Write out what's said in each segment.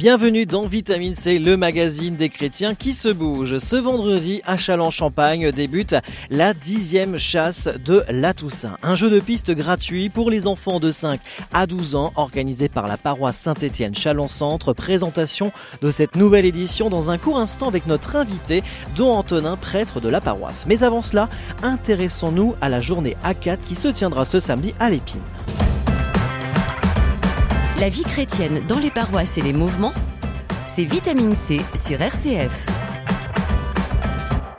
Bienvenue dans Vitamine C, le magazine des chrétiens qui se bouge. Ce vendredi, à Châlons-Champagne débute la dixième chasse de la Toussaint. Un jeu de piste gratuit pour les enfants de 5 à 12 ans, organisé par la paroisse Saint-Étienne Châlons-Centre. Présentation de cette nouvelle édition dans un court instant avec notre invité, Don Antonin, prêtre de la paroisse. Mais avant cela, intéressons-nous à la journée A4 qui se tiendra ce samedi à l'Épine. La vie chrétienne dans les paroisses et les mouvements, c'est Vitamine C sur RCF.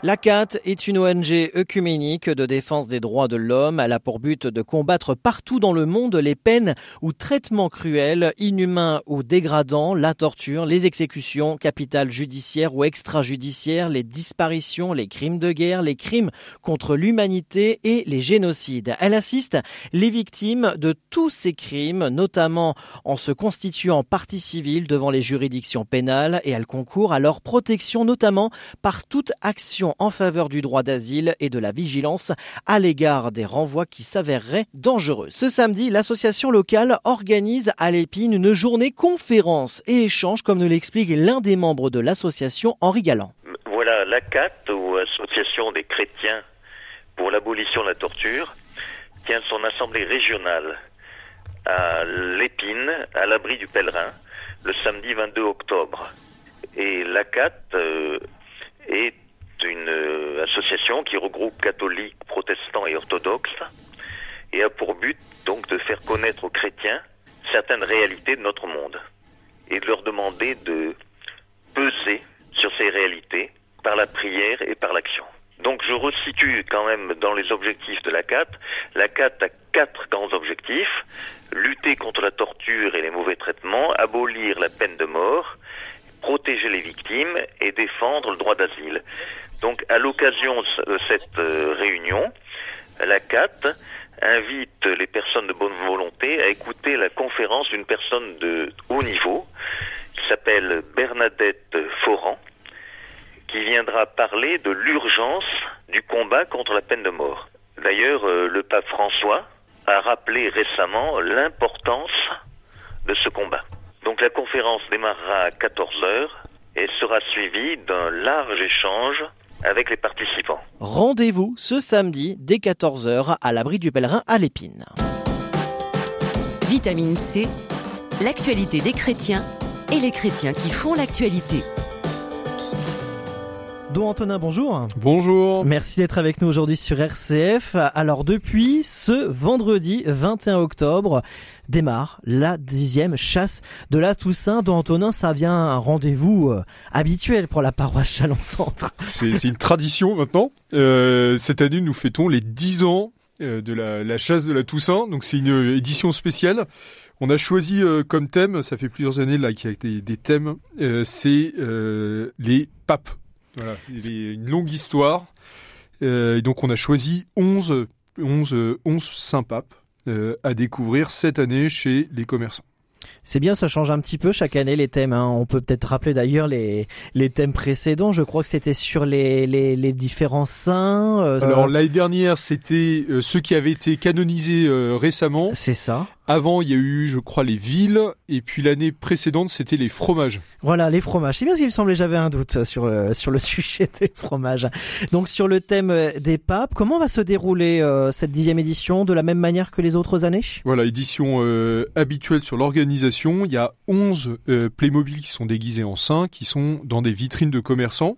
La CAT est une ONG œcuménique de défense des droits de l'homme. Elle a pour but de combattre partout dans le monde les peines ou traitements cruels, inhumains ou dégradants, la torture, les exécutions capitales judiciaires ou extrajudiciaires, les disparitions, les crimes de guerre, les crimes contre l'humanité et les génocides. Elle assiste les victimes de tous ces crimes, notamment en se constituant partie civile devant les juridictions pénales et elle concourt à leur protection, notamment par toute action en faveur du droit d'asile et de la vigilance à l'égard des renvois qui s'avéreraient dangereux. Ce samedi, l'association locale organise à l'Épine une journée conférence et échange, comme nous l'explique l'un des membres de l'association, Henri Galland. Voilà, l'ACAT, ou Association des chrétiens pour l'abolition de la torture, tient son assemblée régionale à l'Épine, à l'abri du pèlerin, le samedi 22 octobre. Et l'ACAT euh, est une euh, association qui regroupe catholiques, protestants et orthodoxes et a pour but donc de faire connaître aux chrétiens certaines réalités de notre monde et de leur demander de peser sur ces réalités par la prière et par l'action. Donc je resitue quand même dans les objectifs de la CAT. La CAT a quatre grands objectifs. Lutter contre la torture et les mauvais traitements, abolir la peine de mort, protéger les victimes et défendre le droit d'asile. Donc à l'occasion de cette euh, réunion, la CAT invite les personnes de bonne volonté à écouter la conférence d'une personne de haut niveau qui s'appelle Bernadette Foran, qui viendra parler de l'urgence du combat contre la peine de mort. D'ailleurs, euh, le pape François a rappelé récemment l'importance de ce combat. Donc la conférence démarrera à 14h et sera suivie d'un large échange avec les participants. Rendez-vous ce samedi dès 14h à l'abri du pèlerin à l'Épine. Vitamine C, l'actualité des chrétiens et les chrétiens qui font l'actualité. Don Antonin, bonjour. Bonjour. Merci d'être avec nous aujourd'hui sur RCF. Alors depuis ce vendredi 21 octobre démarre la dixième chasse de la Toussaint. Don Antonin, ça vient un rendez-vous euh, habituel pour la paroisse Chalon-Centre. C'est une tradition maintenant. Euh, cette année, nous fêtons les dix ans euh, de la, la, chasse de la Toussaint. Donc c'est une édition spéciale. On a choisi euh, comme thème, ça fait plusieurs années là qu'il y a des, des thèmes, euh, c'est les papes. Voilà, il y a une longue histoire. Euh, et donc on a choisi 11, 11, 11 saints papes euh, à découvrir cette année chez les commerçants. C'est bien, ça change un petit peu chaque année les thèmes. Hein. On peut peut-être rappeler d'ailleurs les, les thèmes précédents. Je crois que c'était sur les, les, les, différents saints. Euh, Alors l'année dernière, c'était euh, ceux qui avaient été canonisés euh, récemment. C'est ça. Avant, il y a eu, je crois, les villes, et puis l'année précédente, c'était les fromages. Voilà, les fromages. C'est bien ce qu'il me semblait, j'avais un doute sur le, sur le sujet des fromages. Donc, sur le thème des papes, comment va se dérouler euh, cette dixième édition de la même manière que les autres années? Voilà, édition euh, habituelle sur l'organisation. Il y a 11 euh, Playmobil qui sont déguisés en saints, qui sont dans des vitrines de commerçants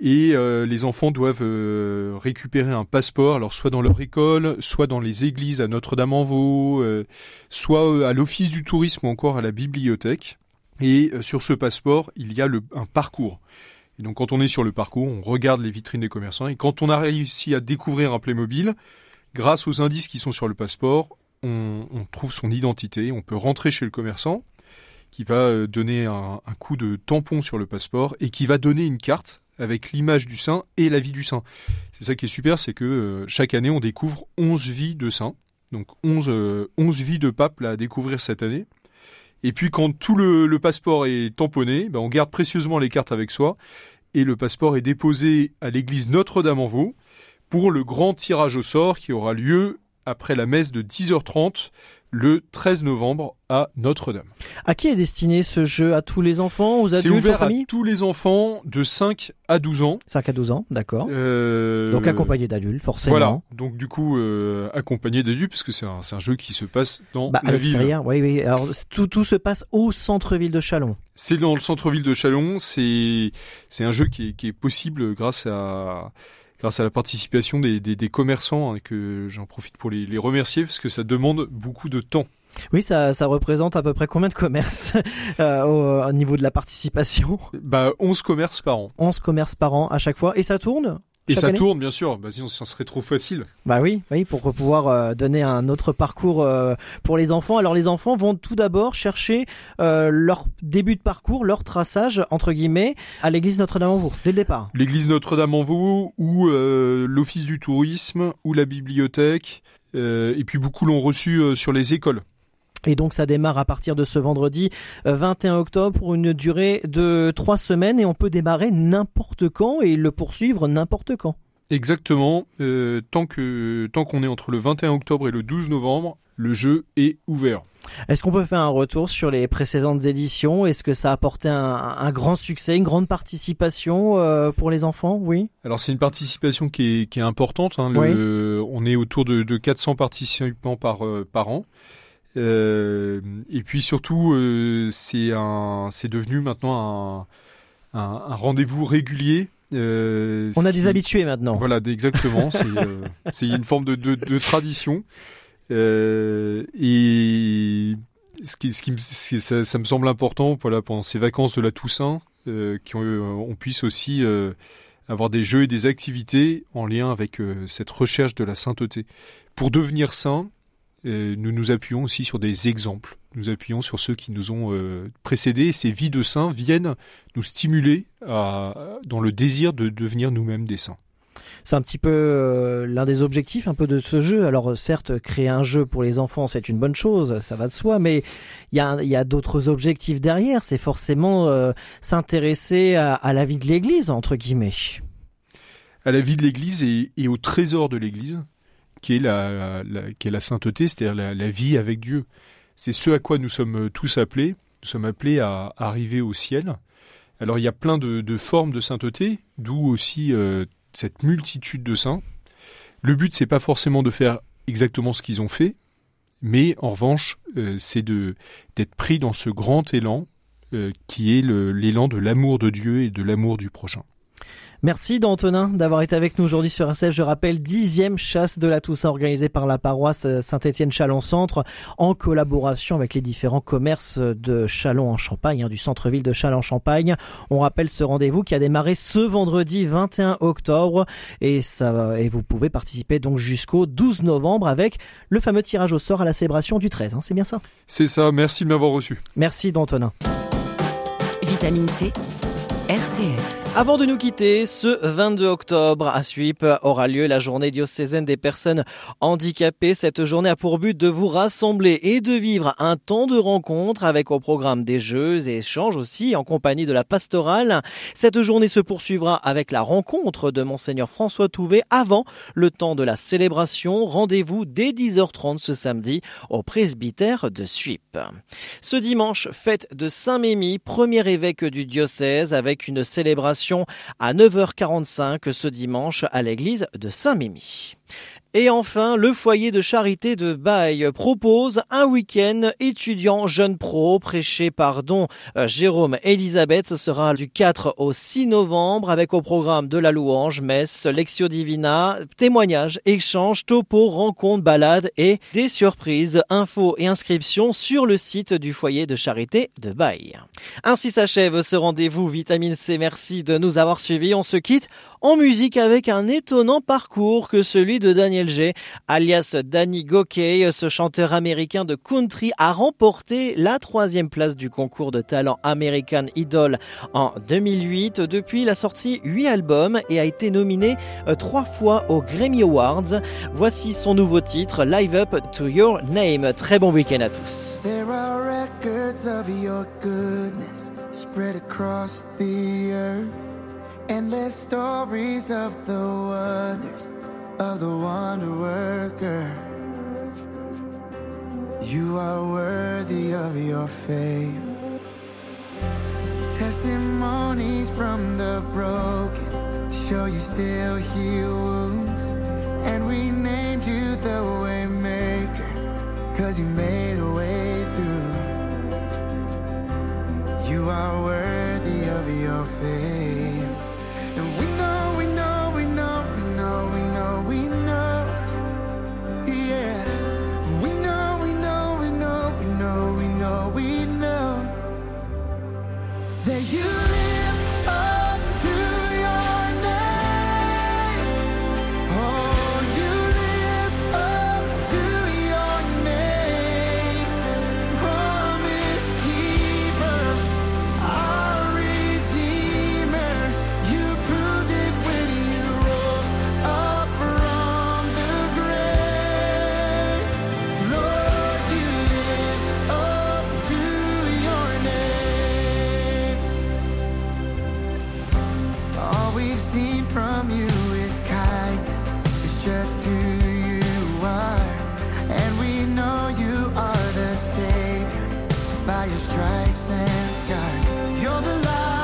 et euh, les enfants doivent euh, récupérer un passeport, alors soit dans leur école, soit dans les églises à Notre-Dame-en-Vaux, euh, soit à l'office du tourisme ou encore à la bibliothèque. Et sur ce passeport, il y a un parcours. Et donc quand on est sur le parcours, on regarde les vitrines des commerçants et quand on a réussi à découvrir un Playmobil, grâce aux indices qui sont sur le passeport, on, trouve son identité, on peut rentrer chez le commerçant qui va donner un, coup de tampon sur le passeport et qui va donner une carte avec l'image du saint et la vie du saint. C'est ça qui est super, c'est que euh, chaque année on découvre 11 vies de saints, donc 11, euh, 11 vies de papes à découvrir cette année. Et puis quand tout le, passeport est tamponné, ben, on garde précieusement les cartes avec soi et le passeport est déposé à l'église Notre-Dame-en-Vaux pour le grand tirage au sort qui aura lieu après la messe de 10h30 le 13 novembre à Notre-Dame. À qui est destiné ce jeu? À tous les enfants, aux adultes, C'est ouvert à tous les enfants de 5 à 12 ans. 5 à 12 ans, d'accord. Euh... Donc accompagné d'adultes, forcément. Voilà, donc du coup euh, accompagné d'adultes, parce que c'est un, un, jeu qui se passe dans bah, la à ville. Oui, oui. Alors tout, tout se passe au centre-ville de Chalon. C'est dans le centre-ville de Chalon. C'est c'est un jeu qui est, qui est possible grâce à grâce à la participation des, des, des commerçants, hein, que j'en profite pour les, les, remercier, parce que ça demande beaucoup de temps. Oui, ça, ça représente à peu près combien de commerces euh, au, au, niveau de la participation? Bah 11 commerces par an. 11 commerces par an à chaque fois. Et ça tourne? Et ça année tourne, bien sûr. Bah, sinon, ça serait trop facile. Bah oui, oui, pour pouvoir euh, donner un autre parcours euh, pour les enfants. Alors, les enfants vont tout d'abord chercher euh, leur début de parcours, leur traçage entre guillemets, à l'église Notre-Dame-en-Vaux dès le départ. L'église Notre-Dame-en-Vaux ou euh, l'office du tourisme ou la bibliothèque. Euh, et puis beaucoup l'ont reçu sur les écoles. Et donc ça démarre à partir de ce vendredi 21 octobre pour une durée de trois semaines et on peut démarrer n'importe quand et le poursuivre n'importe quand. Exactement. Euh, tant que tant qu'on est entre le 21 octobre et le 12 novembre, le jeu est ouvert. Est-ce qu'on peut faire un retour sur les précédentes éditions? Est-ce que ça a apporté un, un, grand succès, une grande participation euh, pour les enfants? Oui. Alors c'est une participation qui est, qui est importante. Hein. Le, oui. On est autour de, de 400 participants par, euh, par an. Euh, et puis surtout, euh, c'est un, c'est devenu maintenant un, un, un rendez-vous régulier. Euh, On a des habitués maintenant. Voilà, exactement. c'est, euh, une forme de, de, de tradition. Euh, et ce qui, ce qui, ça, ça, me semble important, voilà, pendant ces vacances de la Toussaint, qu'on on puisse aussi avoir des jeux et des activités en lien avec cette recherche de la sainteté. Pour devenir saint, nous nous appuyons aussi sur des exemples. Nous appuyons sur ceux qui nous ont euh, précédés. Ces vies de saints viennent nous stimuler à, dans le désir de devenir nous-mêmes des saints. C'est un petit peu euh, l'un des objectifs un peu de ce jeu. Alors certes, créer un jeu pour les enfants, c'est une bonne chose, ça va de soi, mais il y a, d'autres objectifs derrière. C'est forcément euh, s'intéresser à, à, la vie de l'Église, entre guillemets. À la vie de l'Église et, et au trésor de l'Église qui est la, qui est la sainteté, c'est-à-dire la, vie avec Dieu. C'est ce à quoi nous sommes tous appelés. Nous sommes appelés à arriver au ciel. Alors il y a plein de, de formes de sainteté, d'où aussi euh, cette multitude de saints. Le but c'est pas forcément de faire exactement ce qu'ils ont fait, mais en revanche euh, c'est de d'être pris dans ce grand élan euh, qui est l'élan de l'amour de Dieu et de l'amour du prochain. Merci d'Antonin d'avoir été avec nous aujourd'hui sur RCF. Je rappelle, dixième chasse de la Toussaint organisée par la paroisse Saint-Étienne Chalon-Centre en collaboration avec les différents commerces de Chalon en Champagne, hein, du centre-ville de Chalon-Champagne. On rappelle ce rendez-vous qui a démarré ce vendredi 21 octobre et ça, et vous pouvez participer donc jusqu'au 12 novembre avec le fameux tirage au sort à la célébration du 13. Hein, c'est bien ça? C'est ça. Merci de m'avoir reçu. Merci d'Antonin. Vitamine C. RCF. Avant de nous quitter, ce 22 octobre à Suip aura lieu la journée diocésaine des personnes handicapées. Cette journée a pour but de vous rassembler et de vivre un temps de rencontre avec au programme des jeux et échanges aussi en compagnie de la pastorale. Cette journée se poursuivra avec la rencontre de Monseigneur François Touvet avant le temps de la célébration. Rendez-vous dès 10h30 ce samedi au presbytère de Suip. Ce dimanche, fête de Saint-Mémy, premier évêque du diocèse avec une célébration à 9h45 ce dimanche à l'église de Saint-Mémy. Et enfin, le foyer de charité de Baille propose un week-end étudiant jeune pro prêché par Don Jérôme Elisabeth. Ce sera du 4 au 6 novembre avec au programme de la louange, messe, lectio divina, témoignages, échanges, topo, rencontres, balades et des surprises, infos et inscriptions sur le site du foyer de charité de Baille. Ainsi s'achève ce rendez-vous Vitamine C. Merci de nous avoir suivis. On se quitte en musique avec un étonnant parcours que celui de Daniel G, alias Danny Gokey. Ce chanteur américain de country a remporté la troisième place du concours de talent American Idol en 2008. Depuis, il a sorti huit albums et a été nominé euh, trois fois aux Grammy Awards. Voici son nouveau titre, Live Up to Your Name. Très bon week-end à tous. Endless stories of the wonders of the wonder worker. You are worthy of your fame. Testimonies from the broken show you still heal wounds. And we named you the waymaker, cause you made a way through. You are worthy of your fame. by your stripes and scars. You're the light.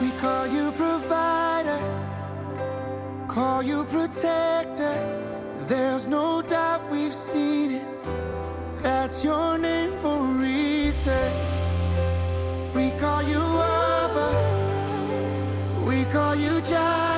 We call you provider, call you protector. There's no doubt we've seen it. That's your name for a reason. We call you Abba, we call you Jireh.